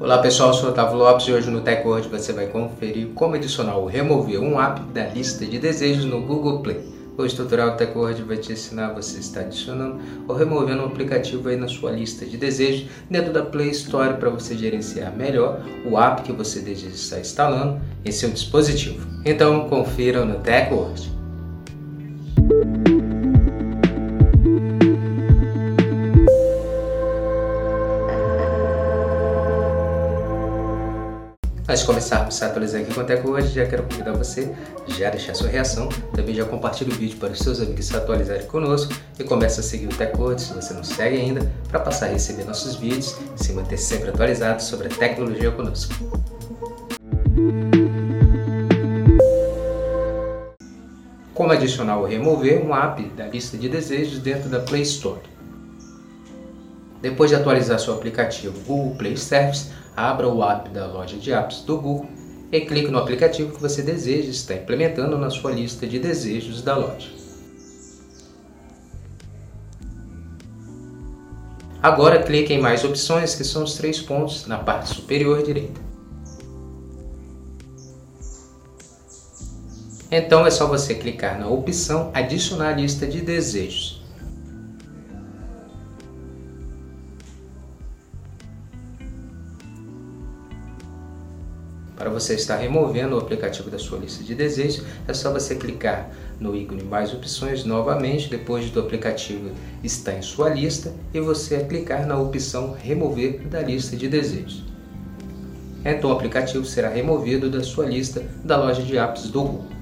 Olá pessoal, eu sou o Otávio Lopes e hoje no TechWord você vai conferir como adicionar ou remover um app da lista de desejos no Google Play. Hoje o tutorial do TechWord vai te ensinar você estar adicionando ou removendo um aplicativo aí na sua lista de desejos dentro da Play Store para você gerenciar melhor o app que você deseja estar instalando em seu dispositivo. Então confira no TechWord. Antes de começarmos a atualizar aqui é que hoje, já quero convidar você já deixar sua reação, também já compartilhe o vídeo para os seus amigos se atualizarem conosco e comece a seguir o TechCode se você não segue ainda, para passar a receber nossos vídeos e se manter sempre atualizado sobre a tecnologia conosco. Como adicionar ou remover um app da lista de desejos dentro da Play Store. Depois de atualizar seu aplicativo Google Play Service, abra o app da loja de apps do Google e clique no aplicativo que você deseja estar implementando na sua lista de desejos da loja. Agora clique em mais opções, que são os três pontos na parte superior direita. Então é só você clicar na opção Adicionar lista de desejos. Para você estar removendo o aplicativo da sua lista de desejos, é só você clicar no ícone mais opções novamente, depois do aplicativo estar em sua lista, e você clicar na opção remover da lista de desejos. Então o aplicativo será removido da sua lista da loja de apps do Google.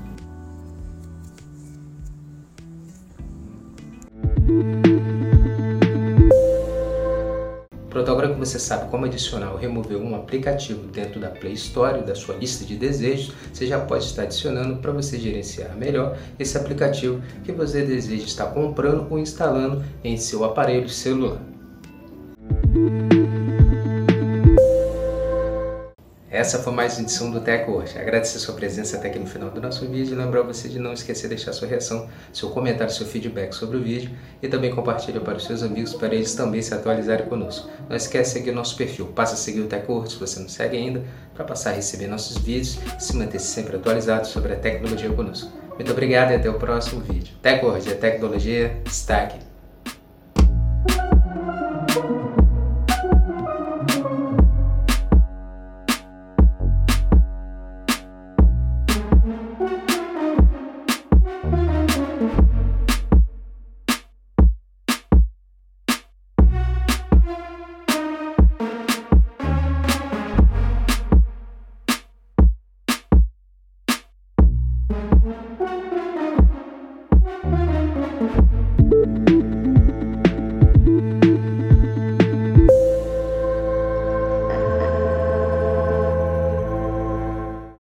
Pronto, agora que você sabe como adicionar ou remover um aplicativo dentro da Play Store, da sua lista de desejos, você já pode estar adicionando para você gerenciar melhor esse aplicativo que você deseja estar comprando ou instalando em seu aparelho celular. Essa foi mais uma edição do Tech hoje. Agradecer sua presença até aqui no final do nosso vídeo e lembrar você de não esquecer de deixar sua reação, seu comentário, seu feedback sobre o vídeo e também compartilhar para os seus amigos para eles também se atualizarem conosco. Não esquece de seguir nosso perfil, passa a seguir o Tech World, se você não segue ainda, para passar a receber nossos vídeos e se manter sempre atualizado sobre a tecnologia conosco. Muito obrigado e até o próximo vídeo. Tech hoje é tecnologia, destaque.